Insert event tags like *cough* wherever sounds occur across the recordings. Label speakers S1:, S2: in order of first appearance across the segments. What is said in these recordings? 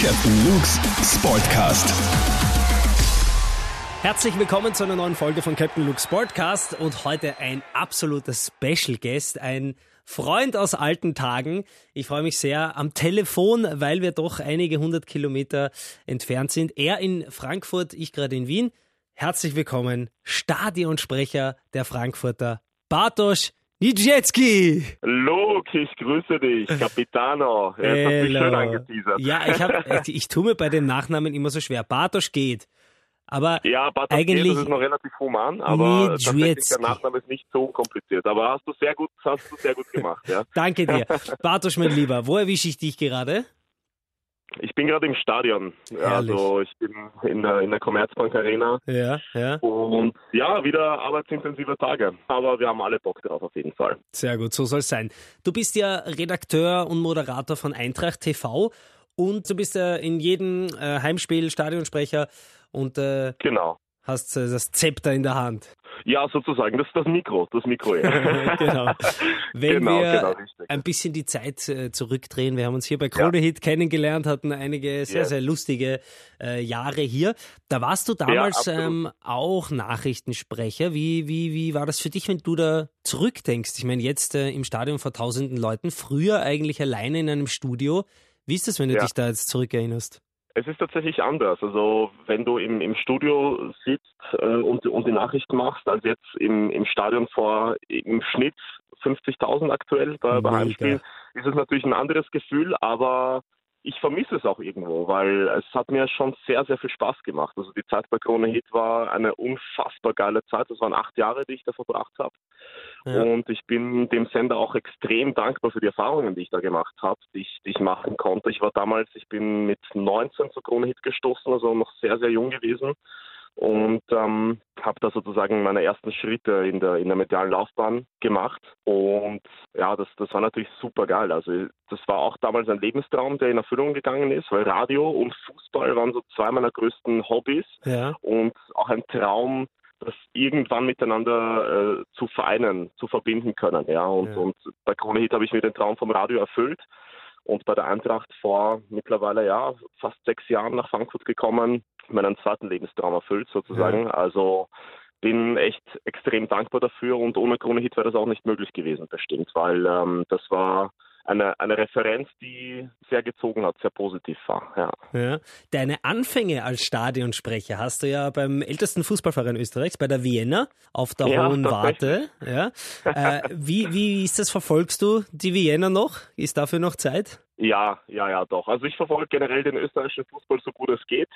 S1: Captain Luke's Sportcast.
S2: Herzlich willkommen zu einer neuen Folge von Captain Luke Sportcast und heute ein absoluter Special Guest, ein Freund aus alten Tagen. Ich freue mich sehr am Telefon, weil wir doch einige hundert Kilometer entfernt sind. Er in Frankfurt, ich gerade in Wien. Herzlich willkommen, Stadionsprecher der Frankfurter Bartosz Nidziecki.
S3: Luke, ich grüße dich, Capitano. Ja, das hast du schön angeteasert.
S2: Ja, ich, hab, *laughs* ich tue mir bei dem Nachnamen immer so schwer. Bartosz geht. Aber
S3: ja, Bartosz
S2: eigentlich
S3: geht, das ist noch relativ human, aber tatsächlich der Nachname ist nicht so unkompliziert. Aber hast du sehr gut, hast du sehr gut gemacht, ja. *laughs*
S2: Danke dir. *laughs* Bartosz, mein Lieber, wo erwische ich dich gerade?
S3: Ich bin gerade im Stadion.
S2: Herrlich.
S3: Also ich bin in der, in der Commerzbank Arena.
S2: Ja, ja.
S3: Und ja, wieder arbeitsintensive Tage. Aber wir haben alle Bock drauf auf jeden Fall.
S2: Sehr gut, so soll es sein. Du bist ja Redakteur und Moderator von Eintracht TV und du bist ja in jedem äh, Heimspiel Stadionsprecher und äh,
S3: Genau.
S2: hast äh, das Zepter in der Hand.
S3: Ja, sozusagen. Das ist das Mikro. Das Mikro, ja. *laughs*
S2: genau. Wenn
S3: Genau,
S2: wir
S3: genau,
S2: ein bisschen die Zeit äh, zurückdrehen, wir haben uns hier bei Krone Hit kennengelernt, hatten einige sehr,
S3: Ja.
S2: sehr lustige äh, Jahre hier. Da warst du damals
S3: absolut.
S2: ähm, auch Nachrichtensprecher. Wie, wie, wie war das für dich, wenn du da zurückdenkst? Ich meine, jetzt äh, im Stadion vor tausenden Leuten, früher eigentlich alleine in einem Studio. Wie ist das, wenn du
S3: Ja.
S2: dich da jetzt zurückerinnerst?
S3: Es ist tatsächlich anders. Also wenn du im, im Studio sitzt äh, und, und die Nachrichten machst, als jetzt im, im Stadion vor im Schnitt 50.000 aktuell bei, bei. Heimspielen, ist es natürlich ein anderes Gefühl, aber ich vermisse es auch irgendwo, weil es hat mir schon sehr, sehr viel Spaß gemacht. Also die Zeit bei Krone Hit war eine unfassbar geile Zeit. Das waren acht Jahre, die ich da verbracht habe.
S2: Ja.
S3: Und ich bin dem Sender auch extrem dankbar für die Erfahrungen, die ich da gemacht habe, die ich, die ich machen konnte. Ich war damals, ich bin mit 19 zu Krone Hit gestoßen, also noch sehr, sehr jung gewesen. Und ähm, habe da sozusagen meine ersten Schritte in der, in der medialen Laufbahn gemacht. Und ja, das, das war natürlich super geil. Also das war auch damals ein Lebenstraum, der in Erfüllung gegangen ist, weil Radio und Fußball waren so zwei meiner größten Hobbys
S2: Ja.
S3: und auch ein Traum, das irgendwann miteinander äh, zu vereinen, zu verbinden können. Ja, und,
S2: Ja.
S3: und bei Krone Hit habe ich mir den Traum vom Radio erfüllt und bei der Eintracht vor mittlerweile ja fast sechs Jahren nach Frankfurt gekommen, meinen zweiten Lebenstraum erfüllt sozusagen. Also bin echt extrem dankbar dafür und ohne Krone Hit wäre das auch nicht möglich gewesen, bestimmt, weil ähm, das war eine, eine Referenz, die sehr gezogen hat, sehr positiv war. Ja.
S2: Ja. Deine Anfänge als Stadionsprecher hast du ja beim ältesten Fußballverein Österreichs, bei der Vienna, auf der
S3: Ja,
S2: Hohen Warte. Ja. Äh, wie, wie ist das? Verfolgst du die Vienna noch? Ist dafür noch Zeit?
S3: Ja, ja, ja, doch. Also ich verfolge generell den österreichischen Fußball so gut es geht.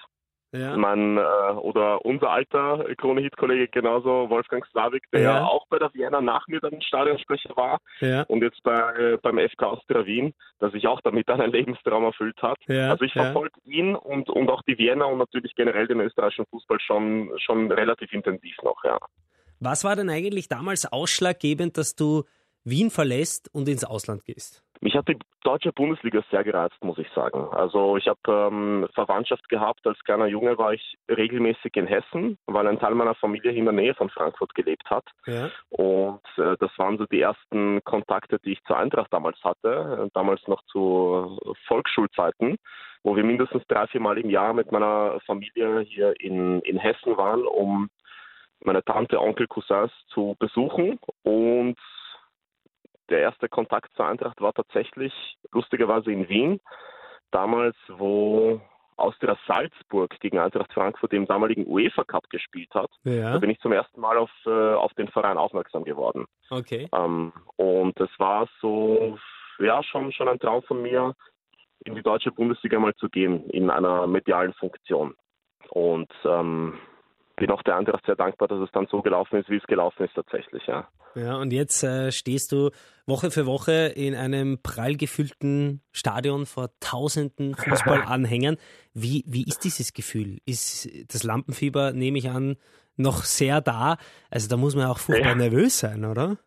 S2: Ja.
S3: Mein äh, oder unser alter Krone-Hit-Kollege genauso, Wolfgang Slavik, der
S2: Ja.
S3: auch bei der Vienna nach mir dann Stadionsprecher war
S2: Ja.
S3: und jetzt bei, äh, beim FK Austria Wien, der sich auch damit einen Lebenstraum erfüllt hat.
S2: Ja,
S3: also ich
S2: ja.
S3: verfolge ihn und, und auch die Vienna und natürlich generell den österreichischen Fußball schon, schon relativ intensiv noch, ja.
S2: Was war denn eigentlich damals ausschlaggebend, dass du Wien verlässt und ins Ausland gehst?
S3: Mich hat die deutsche Bundesliga sehr gereizt, muss ich sagen. Also ich habe ähm, Verwandtschaft gehabt. Als kleiner Junge war ich regelmäßig in Hessen, weil ein Teil meiner Familie in der Nähe von Frankfurt gelebt hat.
S2: Ja.
S3: Und äh, das waren so die ersten Kontakte, die ich zur Eintracht damals hatte, äh, damals noch zu Volksschulzeiten, wo wir mindestens drei, vier Mal im Jahr mit meiner Familie hier in, in Hessen waren, um meine Tante, Onkel, Cousins zu besuchen. Und der erste Kontakt zur Eintracht war tatsächlich lustigerweise in Wien, damals, wo Austria Salzburg gegen Eintracht Frankfurt im damaligen UEFA Cup gespielt hat. Da
S2: Ja.
S3: bin ich zum ersten Mal auf, äh, auf den Verein aufmerksam geworden.
S2: Okay.
S3: Ähm, und es war so, ja, schon, schon ein Traum von mir, in die deutsche Bundesliga mal zu gehen, in einer medialen Funktion. Und ähm, bin auch der Eintracht sehr dankbar, dass es dann so gelaufen ist, wie es gelaufen ist tatsächlich, ja.
S2: Ja, und jetzt äh, stehst du Woche für Woche in einem prall gefüllten Stadion vor tausenden *laughs* Fußballanhängern. Wie, wie ist dieses Gefühl? Ist das Lampenfieber, nehme ich an, noch sehr da? Also da muss man auch furchtbar
S3: Ja.
S2: nervös sein, oder?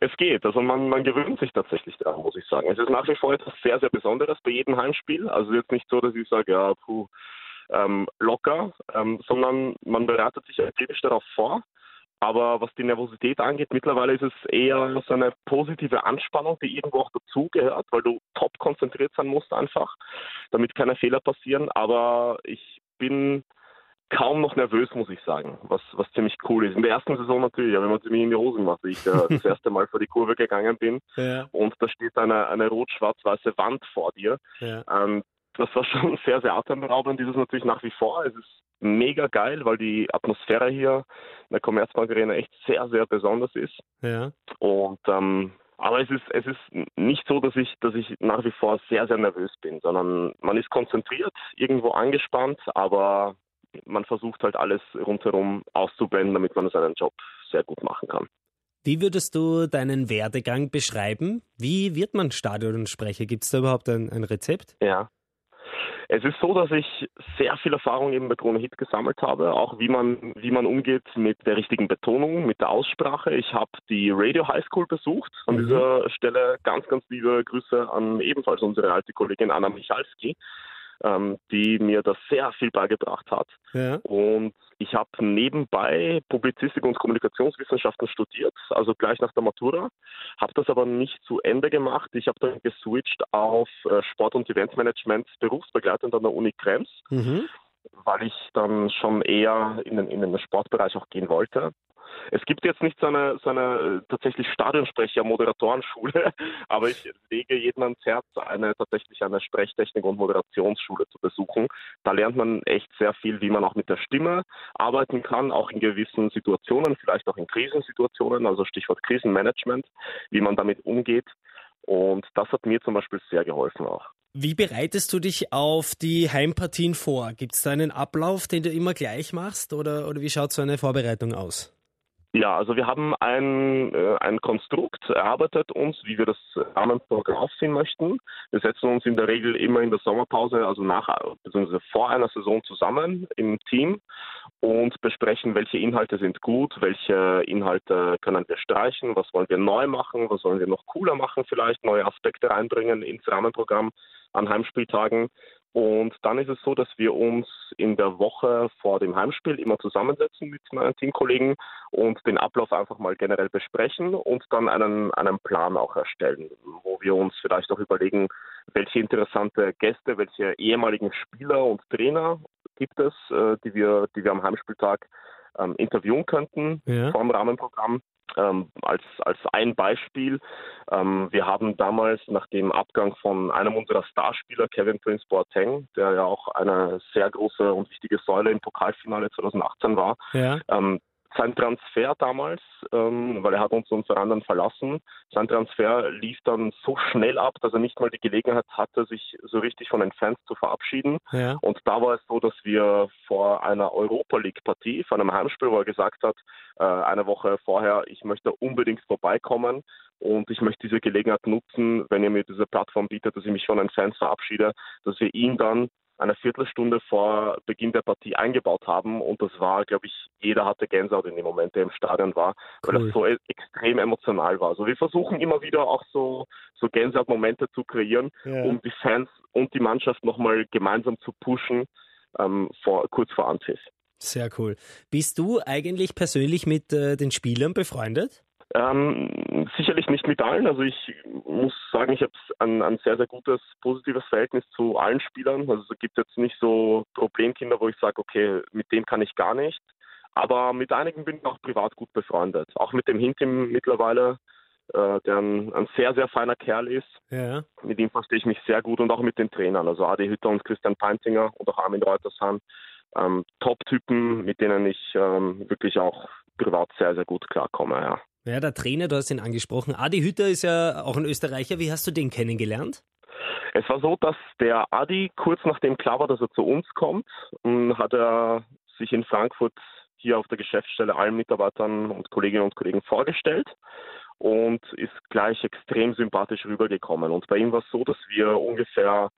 S3: Es geht, also man, man gewöhnt sich tatsächlich daran, muss ich sagen. Es ist nach wie vor etwas sehr, sehr Besonderes bei jedem Heimspiel. Also jetzt nicht so, dass ich sage, ja, puh, ähm, locker, ähm, sondern man bereitet sich akribisch darauf vor. Aber was die Nervosität angeht, mittlerweile ist es eher so eine positive Anspannung, die irgendwo auch dazugehört, weil du top konzentriert sein musst einfach, damit keine Fehler passieren. Aber ich bin kaum noch nervös, muss ich sagen, was, was ziemlich cool ist. In der ersten Saison natürlich, wenn man ziemlich in die Hosen macht, wie ich äh, das erste Mal vor die Kurve gegangen bin *laughs* ja. und da steht eine, eine rot-schwarz-weiße Wand vor dir. Ja. Ähm, das war schon *laughs* sehr, sehr atemberaubend. Dieses natürlich nach wie vor. Es ist mega geil, weil die Atmosphäre hier in der Commerzbank Arena echt sehr, sehr besonders ist. Ja. Und ähm, aber es ist, es ist nicht so, dass ich, dass ich nach wie vor sehr, sehr nervös bin, sondern man ist konzentriert, irgendwo angespannt, aber man versucht halt alles rundherum auszublenden, damit man seinen Job sehr gut machen kann.
S2: Wie würdest du deinen Werdegang beschreiben? Wie wird man Stadionsprecher? Gibt es da überhaupt ein, ein Rezept?
S3: Ja, es ist so, dass ich sehr viel Erfahrung eben bei Krone Hit gesammelt habe, auch wie man, wie man umgeht mit der richtigen Betonung, mit der Aussprache. Ich habe die Radio High School besucht. An mhm. dieser Stelle ganz, ganz liebe Grüße an ebenfalls unsere alte Kollegin Anna Michalski ähm, die mir das sehr viel beigebracht hat. Ja. Und ich habe nebenbei Publizistik und Kommunikationswissenschaften studiert, also gleich nach der Matura, habe das aber nicht zu Ende gemacht. Ich habe dann geswitcht auf äh, Sport- und Eventmanagement berufsbegleitend an der Uni Krems. Mhm weil ich dann schon eher in den, in den Sportbereich auch gehen wollte. Es gibt jetzt nicht so eine, so eine äh, tatsächlich Stadionsprecher-Moderatorenschule, *laughs* aber ich lege jedem ans Herz, eine tatsächlich eine Sprechtechnik- und Moderationsschule zu besuchen. Da lernt man echt sehr viel, wie man auch mit der Stimme arbeiten kann, auch in gewissen Situationen, vielleicht auch in Krisensituationen, also Stichwort Krisenmanagement, wie man damit umgeht. Und das hat mir zum Beispiel sehr geholfen auch.
S2: Wie bereitest du dich auf die Heimpartien vor? Gibt es da einen Ablauf, den du immer gleich machst oder, oder wie schaut so eine Vorbereitung aus?
S3: Ja, also wir haben ein, äh, ein Konstrukt erarbeitet uns, wie wir das Rahmenprogramm aufziehen möchten. Wir setzen uns in der Regel immer in der Sommerpause, also nach bzw. vor einer Saison zusammen im Team und besprechen, welche Inhalte sind gut, welche Inhalte können wir streichen, was wollen wir neu machen, was wollen wir noch cooler machen, vielleicht neue Aspekte reinbringen ins Rahmenprogramm an Heimspieltagen und dann ist es so, dass wir uns in der Woche vor dem Heimspiel immer zusammensetzen mit meinen Teamkollegen und den Ablauf einfach mal generell besprechen und dann einen, einen Plan auch erstellen, wo wir uns vielleicht auch überlegen, welche interessante Gäste, welche ehemaligen Spieler und Trainer gibt es, äh, die wir, die wir am Heimspieltag ähm, interviewen könnten ja. vor dem Rahmenprogramm. Ähm, als, als ein Beispiel, ähm, wir haben damals nach dem Abgang von einem unserer Starspieler, Kevin Prince Boateng, der ja auch eine sehr große und wichtige Säule im Pokalfinale 2018 war, ja. ähm, sein Transfer damals, ähm, weil er hat uns unter anderem verlassen, sein Transfer lief dann so schnell ab, dass er nicht mal die Gelegenheit hatte, sich so richtig von den Fans zu verabschieden. Ja. Und da war es so, dass wir vor einer Europa League-Partie, vor einem Heimspiel, wo er gesagt hat, äh, eine Woche vorher, ich möchte unbedingt vorbeikommen und ich möchte diese Gelegenheit nutzen, wenn ihr mir diese Plattform bietet, dass ich mich von den Fans verabschiede, dass wir ihn dann eine Viertelstunde vor Beginn der Partie eingebaut haben. Und das war, glaube ich, jeder hatte Gänsehaut in dem Moment, der im Stadion war, cool. weil das so e-, extrem emotional war. Also wir versuchen immer wieder auch so, so Gänsehaut-Momente zu kreieren, ja. um die Fans und die Mannschaft nochmal gemeinsam zu pushen, ähm, vor, kurz vor Anpfiff.
S2: Sehr cool. Bist du eigentlich persönlich mit äh, den Spielern befreundet?
S3: Ähm, sicherlich nicht mit allen. Also ich muss sagen, ich habe ein, ein sehr, sehr gutes, positives Verhältnis zu allen Spielern. Also es gibt jetzt nicht so Problemkinder, wo ich sage, okay, mit dem kann ich gar nicht. Aber mit einigen bin ich auch privat gut befreundet. Auch mit dem Hintim mittlerweile, äh, der ein, ein, sehr, sehr feiner Kerl ist. Ja. Mit ihm verstehe ich mich sehr gut und auch mit den Trainern. Also Adi Hütter und Christian Peintinger und auch Armin Reutershan. Ähm, Top-Typen, mit denen ich ähm, wirklich auch privat sehr, sehr gut klarkomme, ja.
S2: Ja, der Trainer, du hast ihn angesprochen. Adi Hütter ist ja auch ein Österreicher. Wie hast du den kennengelernt?
S3: Es war so, dass der Adi kurz nachdem klar war, dass er zu uns kommt, hat er sich in Frankfurt hier auf der Geschäftsstelle allen Mitarbeitern und Kolleginnen und Kollegen vorgestellt und ist gleich extrem sympathisch rübergekommen. Und bei ihm war es so, dass wir ungefähr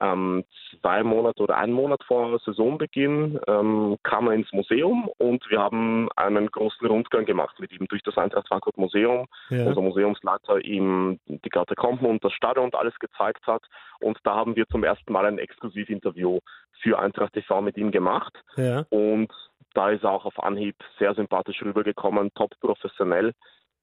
S3: ähm, zwei Monate oder einen Monat vor Saisonbeginn ähm, kam er ins Museum und wir haben einen großen Rundgang gemacht mit ihm durch das Eintracht Frankfurt Museum. Ja. Unser Museumsleiter ihm die Katakomben und das Stadion und alles gezeigt hat. Und da haben wir zum ersten Mal ein Exklusivinterview für Eintracht TV mit ihm gemacht. Ja. Und da ist er auch auf Anhieb sehr sympathisch rübergekommen, top professionell.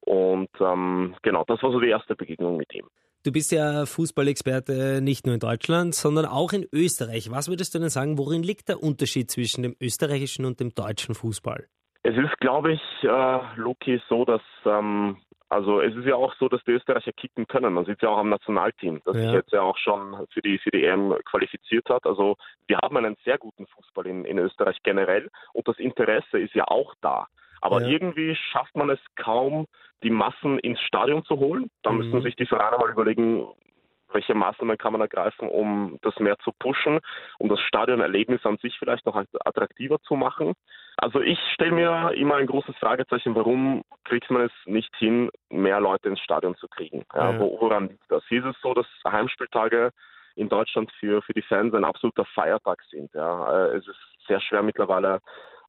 S3: Und ähm, genau, das war so die erste Begegnung mit ihm.
S2: Du bist ja Fußballexperte nicht nur in Deutschland, sondern auch in Österreich. Was würdest du denn sagen, worin liegt der Unterschied zwischen dem österreichischen und dem deutschen Fußball?
S3: Es ist, glaube ich, äh, Loki, so, dass ähm, also es ist ja auch so, dass die Österreicher kicken können. Man sieht es ja auch am Nationalteam, das ja. sich jetzt ja auch schon für die für die EM qualifiziert hat. Also wir haben einen sehr guten Fußball in, in Österreich generell und das Interesse ist ja auch da. Aber ja. irgendwie schafft man es kaum, die Massen ins Stadion zu holen. Da mhm. müssen sich die Vereine mal überlegen, welche Maßnahmen kann man ergreifen, um das mehr zu pushen, um das Stadionerlebnis an sich vielleicht noch attraktiver zu machen. Also ich stelle mir immer ein großes Fragezeichen, warum kriegt man es nicht hin, mehr Leute ins Stadion zu kriegen? Ja, ja. Woran liegt das? Hier ist es so, dass Heimspieltage in Deutschland für, für die Fans ein absoluter Feiertag sind. Ja. Äh, es ist sehr schwer mittlerweile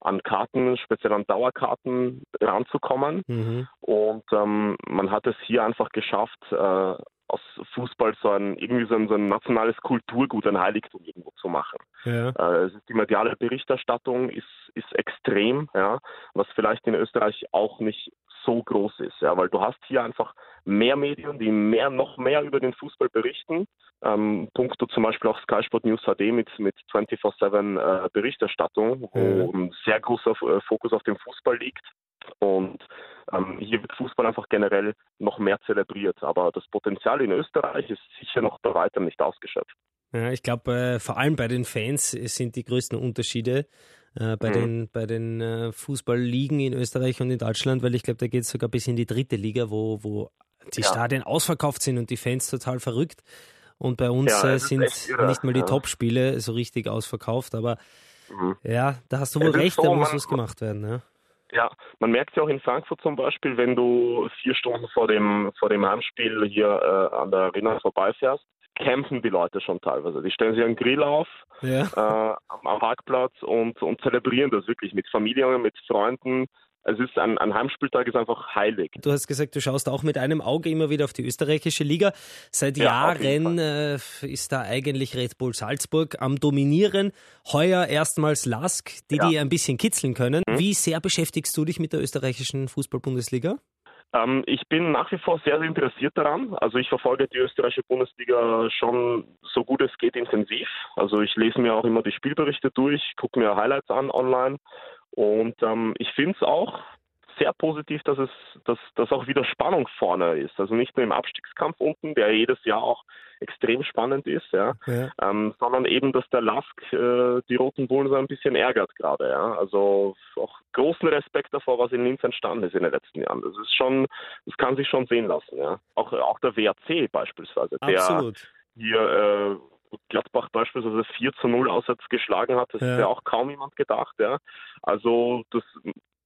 S3: an Karten, speziell an Dauerkarten ranzukommen. Mhm. Und ähm, man hat es hier einfach geschafft, äh, aus Fußball so ein irgendwie so ein, so ein, nationales Kulturgut, ein Heiligtum irgendwo zu machen. Ja. Äh, die mediale Berichterstattung ist, ist extrem, ja, was vielleicht in Österreich auch nicht so groß ist, ja, weil du hast hier einfach mehr Medien, die mehr, noch mehr über den Fußball berichten. Ähm, punkto zum Beispiel auch Sky Sport News HD mit, mit 24-7 äh, Berichterstattung, wo ja. ein sehr großer äh, Fokus auf dem Fußball liegt. Und ähm, hier wird Fußball einfach generell noch mehr zelebriert. Aber das Potenzial in Österreich ist sicher noch bei weitem nicht ausgeschöpft.
S2: Ja, ich glaube, äh, vor allem bei den Fans sind die größten Unterschiede äh, bei, mhm. den, bei den äh, Fußballligen in Österreich und in Deutschland, weil ich glaube, da geht es sogar bis in die dritte Liga, wo, wo die ja. Stadien ausverkauft sind und die Fans total verrückt. Und bei uns ja, äh, sind nicht mal die ja. Top-Spiele so richtig ausverkauft, aber mhm. ja, da hast du wohl recht, so, da muss was gemacht werden. Ja.
S3: Ja, man merkt ja auch in Frankfurt zum Beispiel, wenn du vier Stunden vor dem, vor dem Heimspiel hier äh, an der Arena vorbeifährst, kämpfen die Leute schon teilweise. Die stellen sich einen Grill auf ja. äh, am Parkplatz und, und zelebrieren das wirklich mit Familien, mit Freunden es ist ein, ein Heimspieltag ist einfach heilig.
S2: Du hast gesagt, du schaust auch mit einem Auge immer wieder auf die österreichische Liga. Seit ja, Jahren äh, ist da eigentlich Red Bull Salzburg am Dominieren. Heuer erstmals Lask, die ja. die ein bisschen kitzeln können. Mhm. Wie sehr beschäftigst du dich mit der österreichischen Fußball-Bundesliga?
S3: Ähm, ich bin nach wie vor sehr, sehr interessiert daran. Also ich verfolge die österreichische Bundesliga schon so gut es geht intensiv. Also ich lese mir auch immer die Spielberichte durch, gucke mir Highlights an online und ähm, ich finde es auch sehr positiv, dass es dass, dass auch wieder Spannung vorne ist. Also nicht nur im Abstiegskampf unten, der jedes Jahr auch extrem spannend ist, ja, ja. Ähm, sondern eben, dass der Lask äh, die Roten Bullen so ein bisschen ärgert gerade. Ja. Also auch großen Respekt davor, was in Linz entstanden ist in den letzten Jahren. Das ist schon, das kann sich schon sehen lassen. Ja. Auch, auch der WAC beispielsweise, Absolut. der hier äh, Gladbach beispielsweise 4 zu 0 auswärts geschlagen hat. Das ja. ja auch kaum jemand gedacht. Ja. Also das,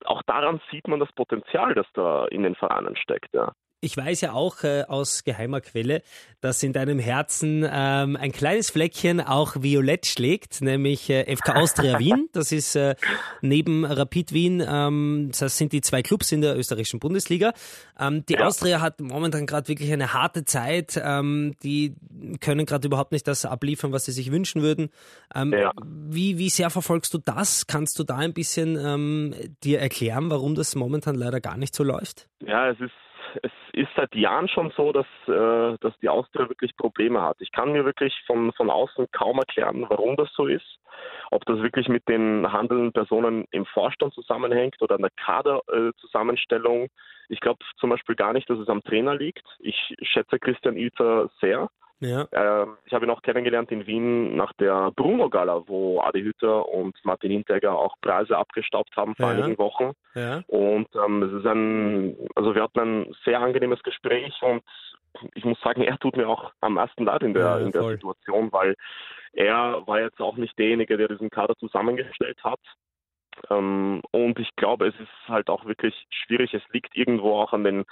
S3: auch daran sieht man das Potenzial, das da in den Vereinen steckt. Ja.
S2: Ich weiß ja auch äh, aus geheimer Quelle, dass in deinem Herzen ähm, ein kleines Fleckchen auch violett schlägt, nämlich äh, FK Austria Wien. *laughs* Das ist äh, neben Rapid Wien, ähm, das sind die zwei Clubs in der österreichischen Bundesliga. Ähm, die ja. Austria hat momentan gerade wirklich eine harte Zeit. Ähm, die können gerade überhaupt nicht das abliefern, was sie sich wünschen würden. Ähm, ja. wie, wie sehr verfolgst du das? Kannst du da ein bisschen ähm, dir erklären, warum das momentan leider gar nicht so läuft?
S3: Ja, es ist ist seit Jahren schon so, dass, äh, dass die Austria wirklich Probleme hat. Ich kann mir wirklich von, von außen kaum erklären, warum das so ist. Ob das wirklich mit den handelnden Personen im Vorstand zusammenhängt oder an der Kaderzusammenstellung. Äh, ich glaube zum Beispiel gar nicht, dass es am Trainer liegt. Ich schätze Christian Ilzer sehr. Ja. Ähm, ich habe ihn auch kennengelernt in Wien nach der Bruno Gala, wo Adi Hütter und Martin Hinteregger auch Preise abgestaubt haben vor ja. einigen Wochen. Ja. Und ähm, es ist ein, also wir hatten ein sehr angenehmes Gespräch und ich muss sagen, er tut mir auch am meisten leid in der, ja, in der Situation, weil er war jetzt auch nicht derjenige, der diesen Kader zusammengestellt hat. Ähm, und ich glaube, es ist halt auch wirklich schwierig. Es liegt irgendwo auch an den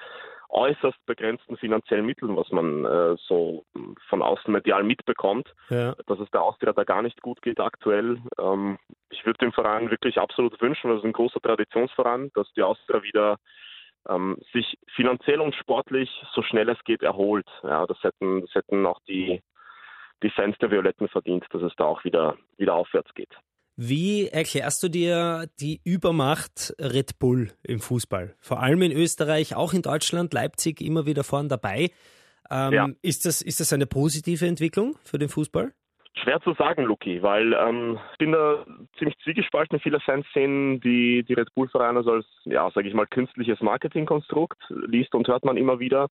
S3: äußerst begrenzten finanziellen Mitteln, was man äh, so von außen medial mitbekommt, ja. dass es der Austria da gar nicht gut geht aktuell. Ähm, ich würde dem Verein wirklich absolut wünschen, das ist ein großer Traditionsverein, dass die Austria wieder ähm, sich finanziell und sportlich so schnell es geht erholt. Ja, das hätten, das hätten auch die, die Fans der Violetten verdient, dass es da auch wieder, wieder aufwärts geht.
S2: Wie erklärst du dir die Übermacht Red Bull im Fußball? Vor allem in Österreich, auch in Deutschland, Leipzig immer wieder vorn dabei. Ähm, ja. ist, das, ist das eine positive Entwicklung für den Fußball?
S3: Schwer zu sagen, Luki, weil ähm, ich bin da ziemlich zwiegespalten. Viele Fans sehen die, die Red Bull-Vereine als, ja, sage ich mal, künstliches Marketingkonstrukt, liest und hört man immer wieder.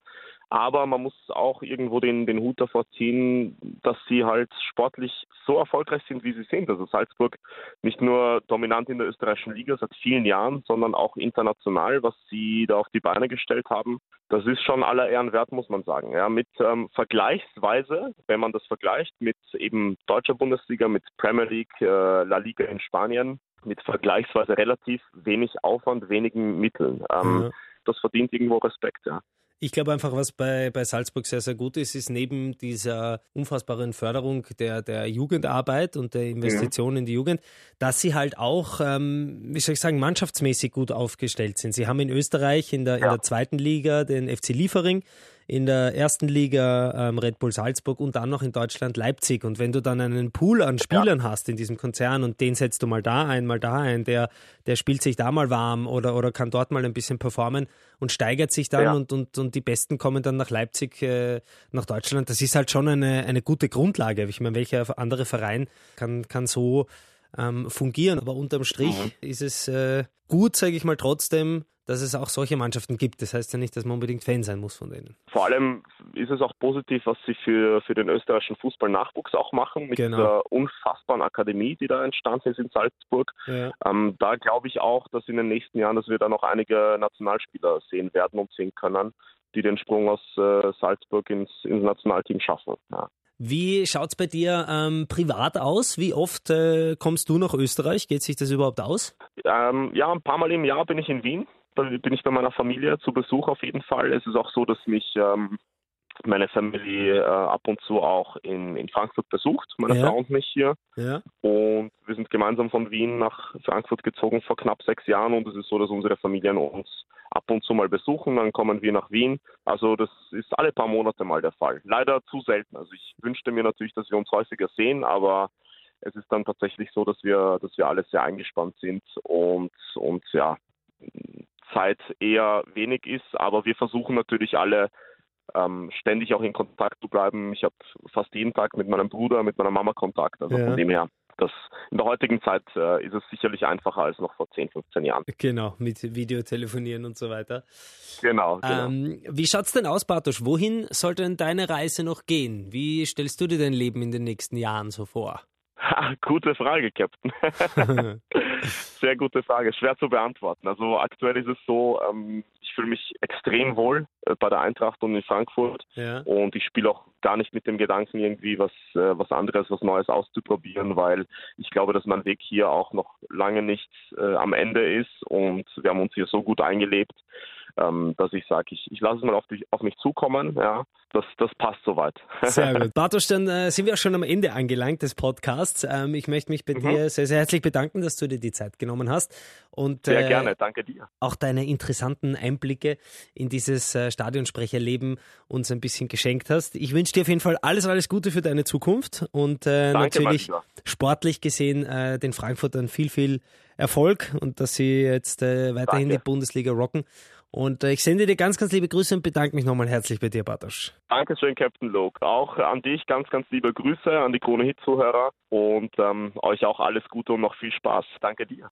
S3: Aber man muss auch irgendwo den, den Hut davor ziehen, dass sie halt sportlich so erfolgreich sind, wie sie sind. Also Salzburg nicht nur dominant in der österreichischen Liga seit vielen Jahren, sondern auch international, was sie da auf die Beine gestellt haben. Das ist schon aller Ehren wert, muss man sagen. Ja, mit ähm, vergleichsweise, wenn man das vergleicht mit eben deutscher Bundesliga, mit Premier League, äh, La Liga in Spanien, mit vergleichsweise relativ wenig Aufwand, wenigen Mitteln. Ähm, ja. Das verdient irgendwo Respekt, ja.
S2: Ich glaube einfach, was bei, bei Salzburg sehr, sehr gut ist, ist neben dieser unfassbaren Förderung der, der Jugendarbeit und der Investition ja. in die Jugend, dass sie halt auch, ähm, wie soll ich sagen, mannschaftsmäßig gut aufgestellt sind. Sie haben in Österreich in der, ja. in der zweiten Liga den FC Liefering, in der ersten Liga ähm, Red Bull Salzburg und dann noch in Deutschland Leipzig. Und wenn du dann einen Pool an Spielern ja. hast in diesem Konzern und den setzt du mal da ein, mal da ein, der, der spielt sich da mal warm oder, oder kann dort mal ein bisschen performen und steigert sich dann ja. und, und, und die Besten kommen dann nach Leipzig, äh, nach Deutschland. Das ist halt schon eine, eine gute Grundlage. Ich meine, welcher andere Verein kann, kann so ähm, fungieren? Aber unterm Strich mhm. ist es äh, gut, sage ich mal, trotzdem dass es auch solche Mannschaften gibt. Das heißt ja nicht, dass man unbedingt Fan sein muss von denen.
S3: Vor allem ist es auch positiv, was sie für, für den österreichischen Fußballnachwuchs auch machen, mit genau. der unfassbaren Akademie, die da entstanden ist in Salzburg. Ja. Ähm, da glaube ich auch, dass in den nächsten Jahren, dass wir da noch einige Nationalspieler sehen werden und sehen können, die den Sprung aus äh, Salzburg ins, ins Nationalteam schaffen. Ja.
S2: Wie schaut es bei dir ähm, privat aus? Wie oft äh, kommst du nach Österreich? Geht sich das überhaupt aus?
S3: Ähm, ja, ein paar Mal im Jahr bin ich in Wien bin ich bei meiner Familie zu Besuch auf jeden Fall. Es ist auch so, dass mich ähm, meine Familie äh, ab und zu auch in, in Frankfurt besucht, meine ja. Frau und mich hier. Ja. Und wir sind gemeinsam von Wien nach Frankfurt gezogen vor knapp sechs Jahren und es ist so, dass unsere Familien uns ab und zu mal besuchen, dann kommen wir nach Wien. Also das ist alle paar Monate mal der Fall. Leider zu selten. Also ich wünschte mir natürlich, dass wir uns häufiger sehen, aber es ist dann tatsächlich so, dass wir, dass wir alle sehr eingespannt sind und, und ja, Zeit eher wenig ist. Aber wir versuchen natürlich alle ähm, ständig auch in Kontakt zu bleiben. Ich habe fast jeden Tag mit meinem Bruder, mit meiner Mama Kontakt. Also ja. von dem her. Das, in der heutigen Zeit äh, ist es sicherlich einfacher als noch vor 10, 15 Jahren.
S2: Genau, mit Videotelefonieren und so weiter.
S3: Genau. genau.
S2: Ähm, wie schaut es denn aus, Bartosz? Wohin soll denn deine Reise noch gehen? Wie stellst du dir dein Leben in den nächsten Jahren so vor? *laughs*
S3: gute Frage, Captain. *laughs* Sehr gute Frage, schwer zu beantworten. Also aktuell ist es so, ähm, ich fühle mich extrem wohl äh, bei der Eintracht und in Frankfurt ja. und ich spiele auch gar nicht mit dem Gedanken, irgendwie was, äh, was anderes, was Neues auszuprobieren, weil ich glaube, dass mein Weg hier auch noch lange nicht äh, am Ende ist und wir haben uns hier so gut eingelebt, ähm, dass ich sage, ich, ich lasse es mal auf, dich, auf mich zukommen. Ja, das, das passt soweit. *laughs*
S2: Sehr gut. Bartosz, dann äh, sind wir auch schon am Ende angelangt des Podcasts. Ähm, ich möchte mich bei mhm. dir sehr, sehr herzlich bedanken, dass du dir die Zeit genommen hast. Und,
S3: sehr äh, gerne, danke dir.
S2: Auch deine interessanten Einblicke in dieses äh, Stadionsprecherleben uns ein bisschen geschenkt hast. Ich wünsche dir auf jeden Fall alles, alles Gute für deine Zukunft und äh, natürlich sportlich gesehen äh, den Frankfurtern viel, viel Erfolg und dass sie jetzt äh, weiterhin Danke. die Bundesliga rocken. Und äh, ich sende dir ganz, ganz liebe Grüße und bedanke mich nochmal herzlich bei dir, Bartosz.
S3: Dankeschön, Captain Luke. Auch an dich ganz, ganz liebe Grüße an die Krone Hit Zuhörer und ähm, euch auch alles Gute und noch viel Spaß. Danke dir.